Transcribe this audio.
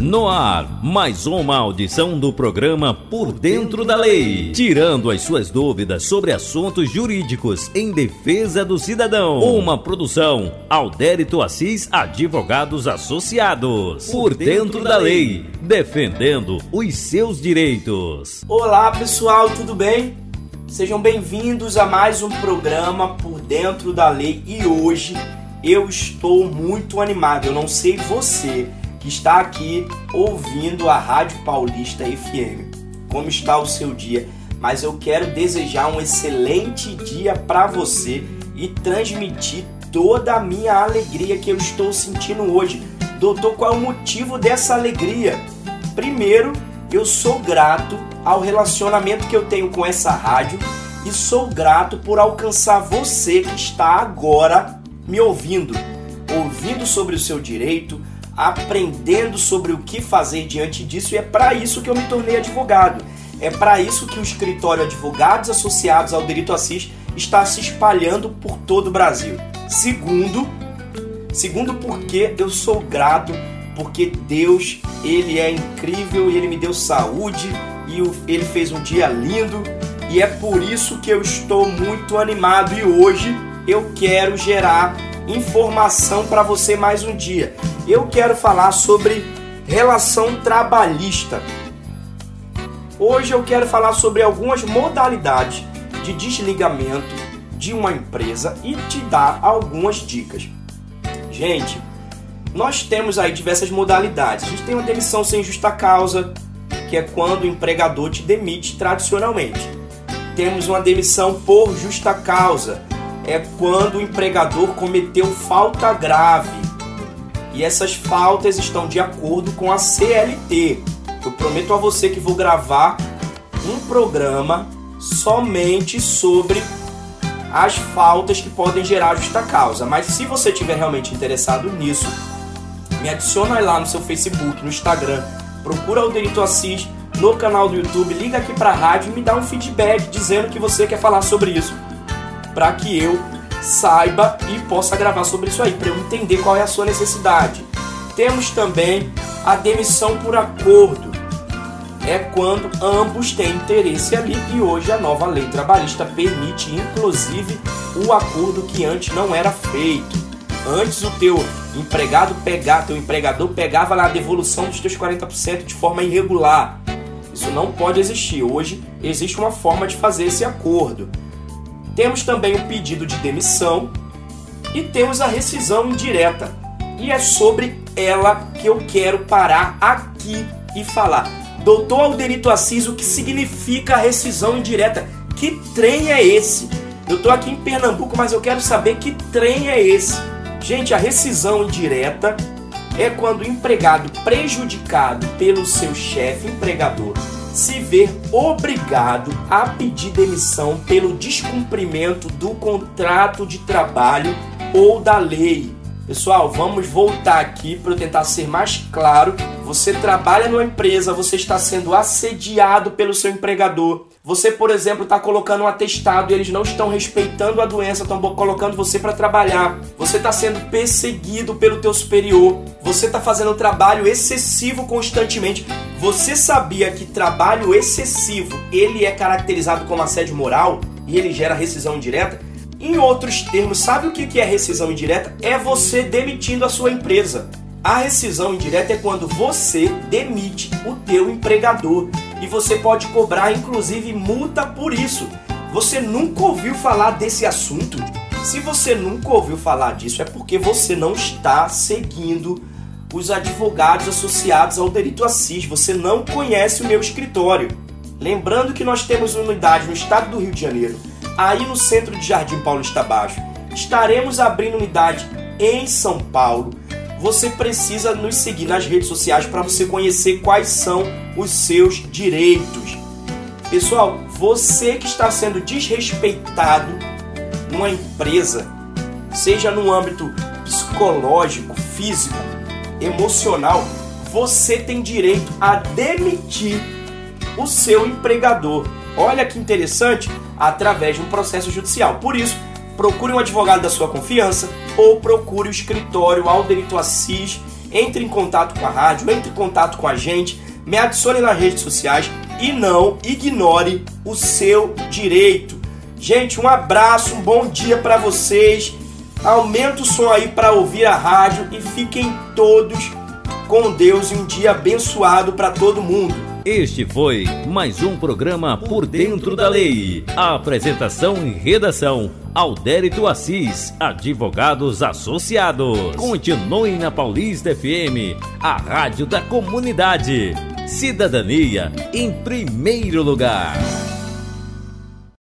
No ar, mais uma audição do programa Por Dentro da Lei, tirando as suas dúvidas sobre assuntos jurídicos em defesa do cidadão. Uma produção Aldérito Assis Advogados Associados. Por Dentro da Lei, defendendo os seus direitos. Olá pessoal, tudo bem? Sejam bem-vindos a mais um programa Por Dentro da Lei e hoje eu estou muito animado. Eu não sei você que está aqui ouvindo a Rádio Paulista FM. Como está o seu dia? Mas eu quero desejar um excelente dia para você e transmitir toda a minha alegria que eu estou sentindo hoje. Doutor, qual é o motivo dessa alegria? Primeiro, eu sou grato ao relacionamento que eu tenho com essa rádio e sou grato por alcançar você que está agora me ouvindo, ouvindo sobre o seu direito, aprendendo sobre o que fazer diante disso, e é para isso que eu me tornei advogado. É para isso que o escritório Advogados Associados ao Direito Assis está se espalhando por todo o Brasil. Segundo, segundo porque eu sou grato porque Deus, ele é incrível e ele me deu saúde e ele fez um dia lindo e é por isso que eu estou muito animado e hoje eu quero gerar informação para você mais um dia. Eu quero falar sobre relação trabalhista. Hoje eu quero falar sobre algumas modalidades de desligamento de uma empresa e te dar algumas dicas. Gente, nós temos aí diversas modalidades. A gente tem uma demissão sem justa causa, que é quando o empregador te demite tradicionalmente. Temos uma demissão por justa causa, é quando o empregador cometeu falta grave. E essas faltas estão de acordo com a CLT. Eu prometo a você que vou gravar um programa somente sobre as faltas que podem gerar justa causa. Mas se você estiver realmente interessado nisso, me adiciona lá no seu Facebook, no Instagram, procura o Delito Assis no canal do YouTube, liga aqui para a rádio e me dá um feedback dizendo que você quer falar sobre isso para que eu saiba e possa gravar sobre isso aí, para eu entender qual é a sua necessidade. Temos também a demissão por acordo. É quando ambos têm interesse ali e hoje a nova lei trabalhista permite inclusive o acordo que antes não era feito. Antes o teu empregado pegar, teu empregador pegava lá a devolução dos teus 40% de forma irregular. Isso não pode existir. Hoje existe uma forma de fazer esse acordo. Temos também o pedido de demissão e temos a rescisão indireta. E é sobre ela que eu quero parar aqui e falar. Doutor Alderito Assis, o que significa rescisão indireta? Que trem é esse? Eu estou aqui em Pernambuco, mas eu quero saber que trem é esse. Gente, a rescisão indireta é quando o empregado prejudicado pelo seu chefe empregador se ver obrigado a pedir demissão pelo descumprimento do contrato de trabalho ou da lei. Pessoal, vamos voltar aqui para tentar ser mais claro. Você trabalha numa empresa, você está sendo assediado pelo seu empregador. Você, por exemplo, está colocando um atestado e eles não estão respeitando a doença, estão colocando você para trabalhar. Você está sendo perseguido pelo teu superior. Você está fazendo trabalho excessivo constantemente. Você sabia que trabalho excessivo ele é caracterizado como assédio moral e ele gera rescisão indireta? Em outros termos, sabe o que é rescisão indireta? É você demitindo a sua empresa. A rescisão indireta é quando você demite o teu empregador e você pode cobrar inclusive multa por isso. Você nunca ouviu falar desse assunto? Se você nunca ouviu falar disso, é porque você não está seguindo os advogados associados ao delito assis. Você não conhece o meu escritório. Lembrando que nós temos unidade no estado do Rio de Janeiro, aí no centro de Jardim Paulista Baixo. Estaremos abrindo unidade em São Paulo. Você precisa nos seguir nas redes sociais para você conhecer quais são os seus direitos. Pessoal, você que está sendo desrespeitado numa empresa, seja no âmbito psicológico, físico, emocional, você tem direito a demitir o seu empregador. Olha que interessante, através de um processo judicial. Por isso, procure um advogado da sua confiança ou procure o escritório Alderito Assis entre em contato com a rádio, entre em contato com a gente, me adicione nas redes sociais e não ignore o seu direito. Gente, um abraço, um bom dia para vocês. Aumenta o som aí para ouvir a rádio e fiquem todos com Deus e um dia abençoado para todo mundo. Este foi mais um programa Por Dentro da Lei. A apresentação e redação: Aldérito Assis, Advogados Associados. Continue na Paulista FM, a rádio da comunidade. Cidadania em primeiro lugar.